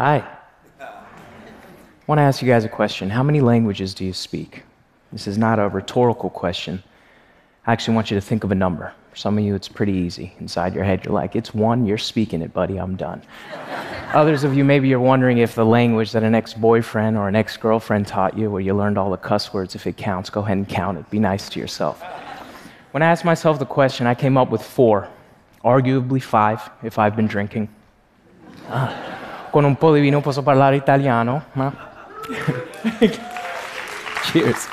Hi. I want to ask you guys a question. How many languages do you speak? This is not a rhetorical question. I actually want you to think of a number. For some of you, it's pretty easy. Inside your head, you're like, it's one, you're speaking it, buddy, I'm done. Others of you, maybe you're wondering if the language that an ex boyfriend or an ex girlfriend taught you, where you learned all the cuss words, if it counts, go ahead and count it. Be nice to yourself. When I asked myself the question, I came up with four, arguably five if I've been drinking. Ah, con un po' di vino posso parlare italiano. Cheers.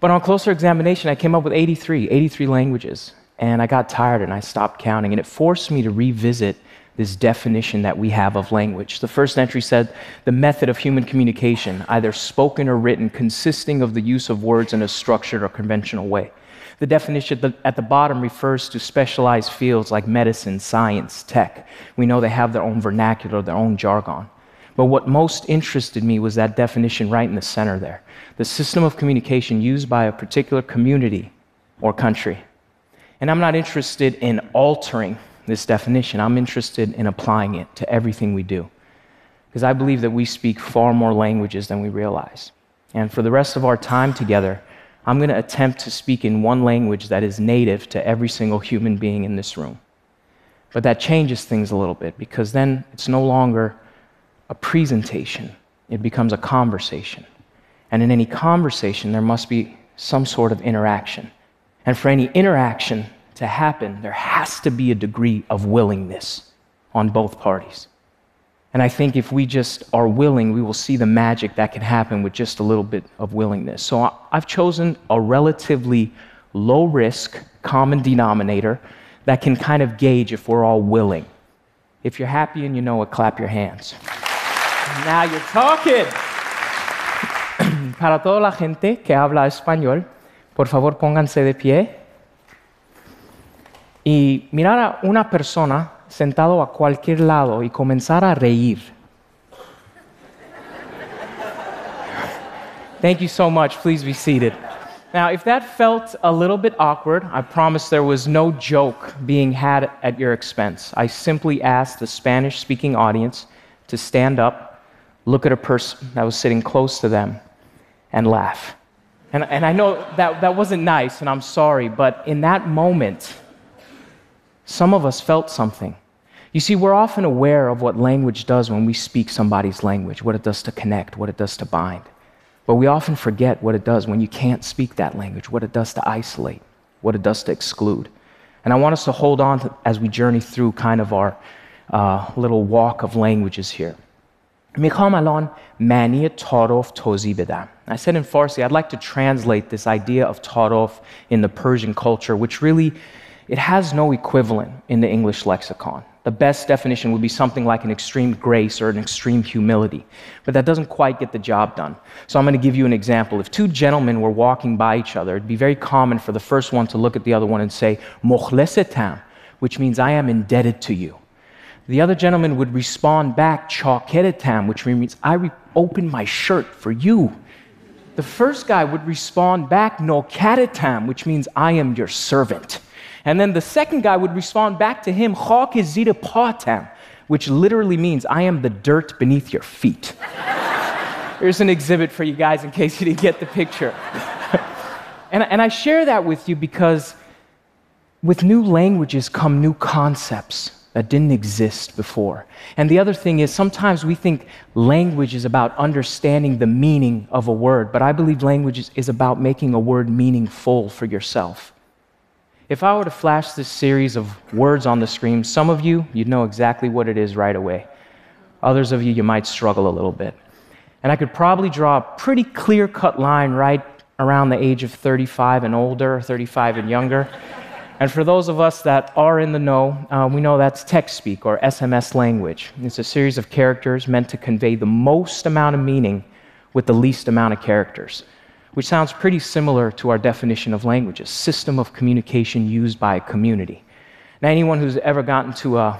But on closer examination, I came up with 83, 83 languages. And I got tired and I stopped counting. And it forced me to revisit this definition that we have of language. The first entry said the method of human communication, either spoken or written, consisting of the use of words in a structured or conventional way. The definition at the bottom refers to specialized fields like medicine, science, tech. We know they have their own vernacular, their own jargon. But what most interested me was that definition right in the center there the system of communication used by a particular community or country. And I'm not interested in altering this definition, I'm interested in applying it to everything we do. Because I believe that we speak far more languages than we realize. And for the rest of our time together, I'm going to attempt to speak in one language that is native to every single human being in this room. But that changes things a little bit because then it's no longer a presentation, it becomes a conversation. And in any conversation, there must be some sort of interaction. And for any interaction to happen, there has to be a degree of willingness on both parties. And I think if we just are willing, we will see the magic that can happen with just a little bit of willingness. So I've chosen a relatively low risk common denominator that can kind of gauge if we're all willing. If you're happy and you know it, clap your hands. now you're talking. Para toda la gente que habla español, por favor pónganse de pie y mirar a una persona sentado a cualquier lado y comenzar a reír. Thank you so much. Please be seated. Now, if that felt a little bit awkward, I promise there was no joke being had at your expense. I simply asked the Spanish speaking audience to stand up, look at a person that was sitting close to them, and laugh. And, and I know that, that wasn't nice, and I'm sorry, but in that moment, some of us felt something. You see, we're often aware of what language does when we speak somebody's language, what it does to connect, what it does to bind. But we often forget what it does when you can't speak that language, what it does to isolate, what it does to exclude. And I want us to hold on to, as we journey through kind of our uh, little walk of languages here. میخوام الان معنی تعارف توضیح بدم. I said in Farsi, I'd like to translate this idea of ta'aruf in the Persian culture, which really it has no equivalent in the English lexicon. The best definition would be something like an extreme grace or an extreme humility, but that doesn't quite get the job done. So I'm going to give you an example. If two gentlemen were walking by each other, it'd be very common for the first one to look at the other one and say, Mokhlesetam, which means I am indebted to you. The other gentleman would respond back, Chakeretam, which means I re- my shirt for you. The first guy would respond back, No which means I am your servant. And then the second guy would respond back to him, Chakizita patam, which literally means, I am the dirt beneath your feet. Here's an exhibit for you guys in case you didn't get the picture. and, and I share that with you because with new languages come new concepts that didn't exist before. And the other thing is, sometimes we think language is about understanding the meaning of a word, but I believe language is about making a word meaningful for yourself. If I were to flash this series of words on the screen, some of you, you'd know exactly what it is right away. Others of you, you might struggle a little bit. And I could probably draw a pretty clear cut line right around the age of 35 and older, 35 and younger. And for those of us that are in the know, uh, we know that's text speak or SMS language. It's a series of characters meant to convey the most amount of meaning with the least amount of characters which sounds pretty similar to our definition of language a system of communication used by a community. Now, anyone who's ever gotten to an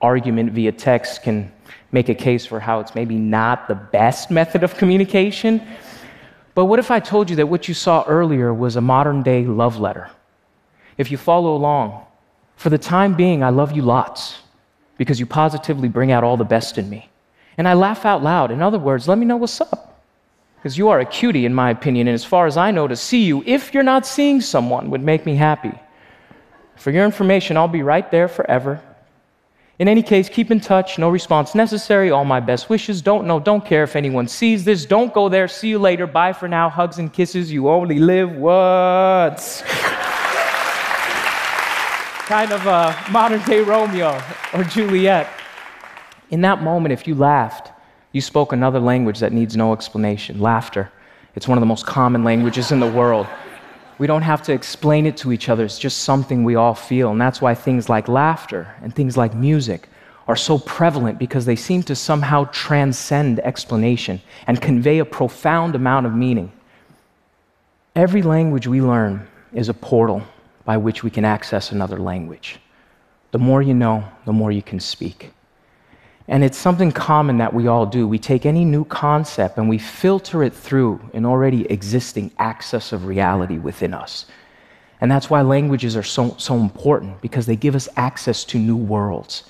argument via text can make a case for how it's maybe not the best method of communication. But what if I told you that what you saw earlier was a modern day love letter? If you follow along, for the time being, I love you lots because you positively bring out all the best in me. And I laugh out loud. In other words, let me know what's up. Because you are a cutie, in my opinion, and as far as I know, to see you, if you're not seeing someone, would make me happy. For your information, I'll be right there forever. In any case, keep in touch. No response necessary. All my best wishes. Don't know, don't care if anyone sees this. Don't go there. See you later. Bye for now. Hugs and kisses. You only live once. kind of uh, a modern day Romeo or Juliet. In that moment, if you laughed, you spoke another language that needs no explanation laughter. It's one of the most common languages in the world. We don't have to explain it to each other, it's just something we all feel. And that's why things like laughter and things like music are so prevalent because they seem to somehow transcend explanation and convey a profound amount of meaning. Every language we learn is a portal by which we can access another language. The more you know, the more you can speak. And it's something common that we all do. We take any new concept and we filter it through an already existing access of reality within us. And that's why languages are so, so important, because they give us access to new worlds,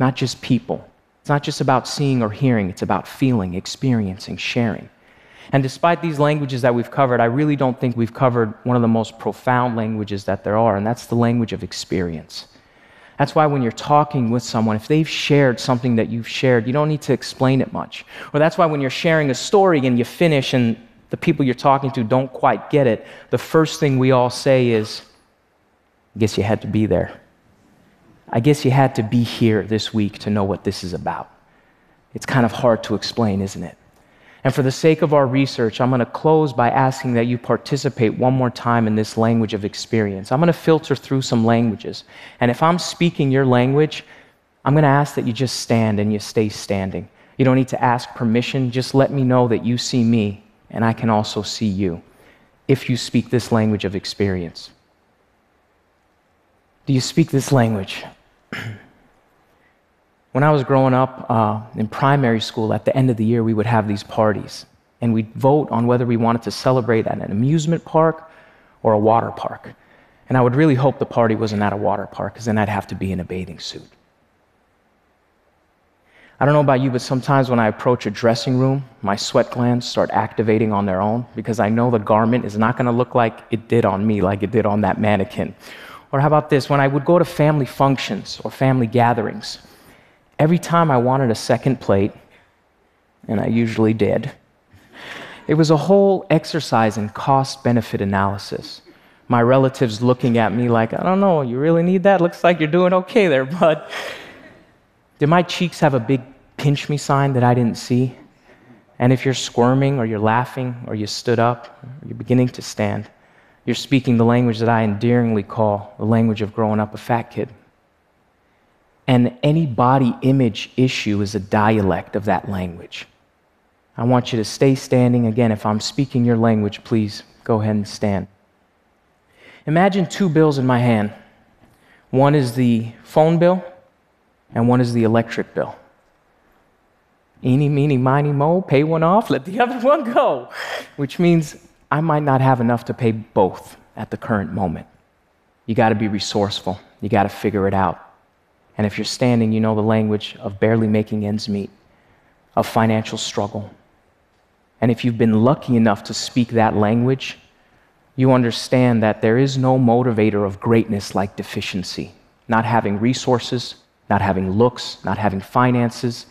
not just people. It's not just about seeing or hearing, it's about feeling, experiencing, sharing. And despite these languages that we've covered, I really don't think we've covered one of the most profound languages that there are, and that's the language of experience. That's why when you're talking with someone, if they've shared something that you've shared, you don't need to explain it much. Or that's why when you're sharing a story and you finish and the people you're talking to don't quite get it, the first thing we all say is, I guess you had to be there. I guess you had to be here this week to know what this is about. It's kind of hard to explain, isn't it? And for the sake of our research, I'm going to close by asking that you participate one more time in this language of experience. I'm going to filter through some languages. And if I'm speaking your language, I'm going to ask that you just stand and you stay standing. You don't need to ask permission. Just let me know that you see me and I can also see you if you speak this language of experience. Do you speak this language? When I was growing up uh, in primary school, at the end of the year, we would have these parties. And we'd vote on whether we wanted to celebrate at an amusement park or a water park. And I would really hope the party wasn't at a water park, because then I'd have to be in a bathing suit. I don't know about you, but sometimes when I approach a dressing room, my sweat glands start activating on their own because I know the garment is not going to look like it did on me, like it did on that mannequin. Or how about this? When I would go to family functions or family gatherings, Every time I wanted a second plate, and I usually did, it was a whole exercise in cost benefit analysis. My relatives looking at me like, I don't know, you really need that? Looks like you're doing okay there, bud. Did my cheeks have a big pinch me sign that I didn't see? And if you're squirming or you're laughing or you stood up or you're beginning to stand, you're speaking the language that I endearingly call the language of growing up a fat kid. And any body image issue is a dialect of that language. I want you to stay standing. Again, if I'm speaking your language, please go ahead and stand. Imagine two bills in my hand one is the phone bill, and one is the electric bill. Eeny, meeny, miny, mo, pay one off, let the other one go, which means I might not have enough to pay both at the current moment. You got to be resourceful, you got to figure it out. And if you're standing, you know the language of barely making ends meet, of financial struggle. And if you've been lucky enough to speak that language, you understand that there is no motivator of greatness like deficiency. Not having resources, not having looks, not having finances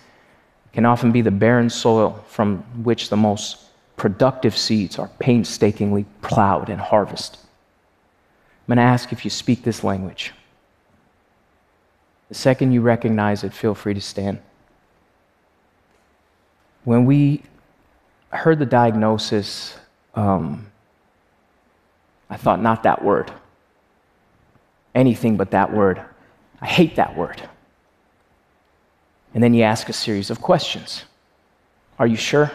can often be the barren soil from which the most productive seeds are painstakingly plowed and harvested. I'm going to ask if you speak this language. The second you recognize it, feel free to stand. When we heard the diagnosis, um, I thought, not that word. Anything but that word. I hate that word. And then you ask a series of questions Are you sure?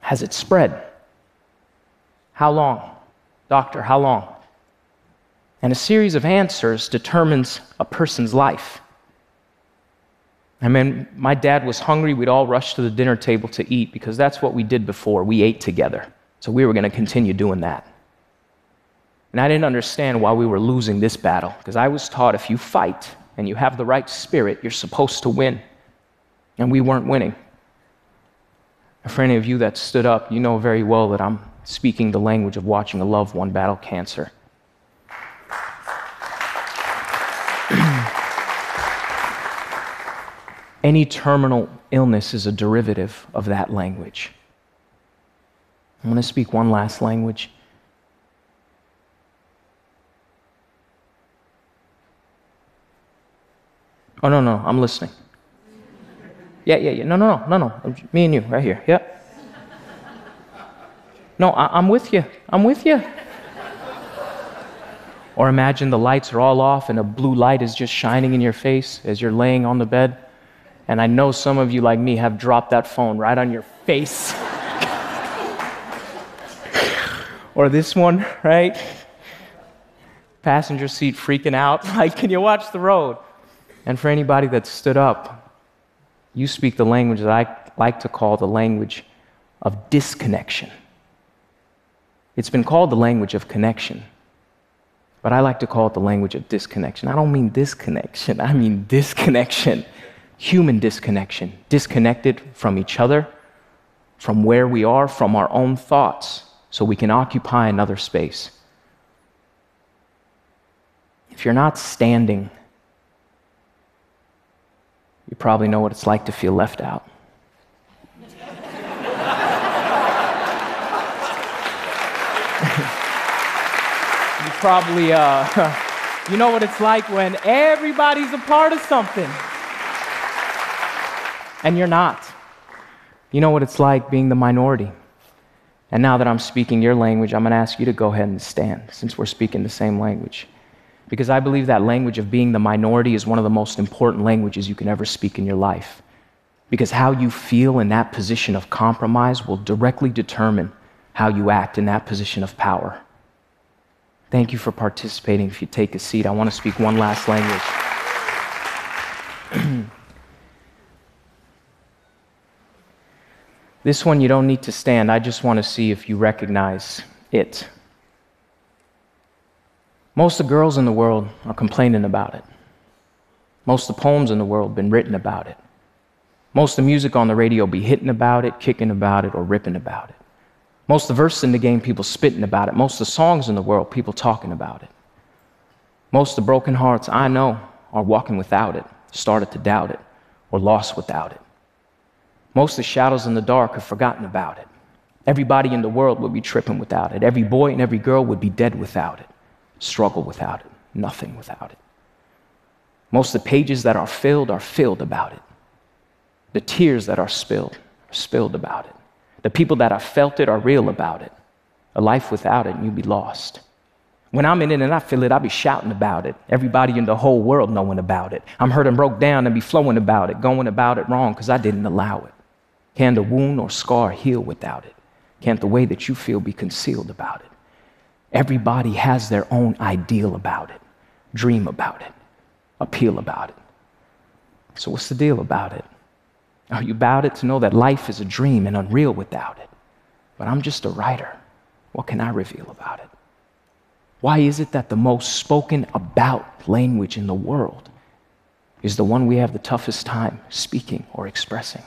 Has it spread? How long? Doctor, how long? And a series of answers determines a person's life. I mean, my dad was hungry. We'd all rush to the dinner table to eat because that's what we did before. We ate together. So we were going to continue doing that. And I didn't understand why we were losing this battle because I was taught if you fight and you have the right spirit, you're supposed to win. and we weren't winning. For any of you that stood up, you know very well that I'm speaking the language of watching a loved one battle cancer. Any terminal illness is a derivative of that language. I'm going to speak one last language. Oh, no, no, I'm listening. Yeah, yeah, yeah. No, no, no, no, no. Me and you, right here. Yep. No, I- am with you. I'm with you. Or imagine the lights are all off and a blue light is just shining in your face as you're laying on the bed. And I know some of you, like me, have dropped that phone right on your face. or this one, right? Passenger seat freaking out. Like, can you watch the road? And for anybody that stood up, you speak the language that I like to call the language of disconnection. It's been called the language of connection, but I like to call it the language of disconnection. I don't mean disconnection, I mean disconnection, human disconnection, disconnected from each other, from where we are, from our own thoughts, so we can occupy another space. If you're not standing, you probably know what it's like to feel left out. you probably, uh, you know what it's like when everybody's a part of something and you're not. You know what it's like being the minority. And now that I'm speaking your language, I'm going to ask you to go ahead and stand since we're speaking the same language. Because I believe that language of being the minority is one of the most important languages you can ever speak in your life. Because how you feel in that position of compromise will directly determine how you act in that position of power. Thank you for participating. If you take a seat, I want to speak one last language. this one you don't need to stand. I just want to see if you recognize it. Most of the girls in the world are complaining about it. Most of the poems in the world have been written about it. Most of the music on the radio be hitting about it, kicking about it, or ripping about it. Most of the verses in the game, people spitting about it. Most of the songs in the world, people talking about it. Most of the broken hearts I know are walking without it, started to doubt it, or lost without it. Most of the shadows in the dark have forgotten about it. Everybody in the world would be tripping without it. Every boy and every girl would be dead without it struggle without it, nothing without it. Most of the pages that are filled are filled about it. The tears that are spilled are spilled about it. The people that have felt it are real about it. A life without it, and you'd be lost. When I'm in it and I feel it, I'll be shouting about it. Everybody in the whole world knowing about it. I'm hurt and broke down and be flowing about it, going about it wrong because I didn't allow it. Can the wound or scar heal without it? Can't the way that you feel be concealed about it? Everybody has their own ideal about it, dream about it, appeal about it. So, what's the deal about it? Are you about it to know that life is a dream and unreal without it? But I'm just a writer. What can I reveal about it? Why is it that the most spoken about language in the world is the one we have the toughest time speaking or expressing?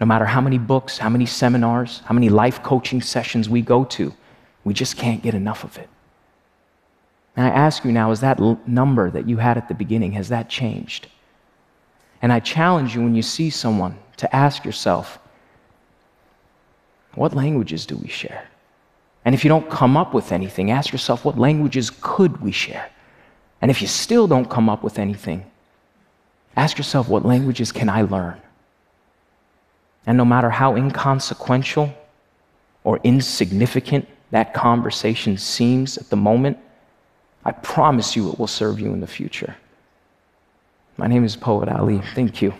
No matter how many books, how many seminars, how many life coaching sessions we go to, we just can't get enough of it. And I ask you now, is that number that you had at the beginning, has that changed? And I challenge you when you see someone to ask yourself, what languages do we share? And if you don't come up with anything, ask yourself, what languages could we share? And if you still don't come up with anything, ask yourself, what languages can I learn? And no matter how inconsequential or insignificant that conversation seems at the moment, I promise you it will serve you in the future. My name is Poet Ali. Thank you.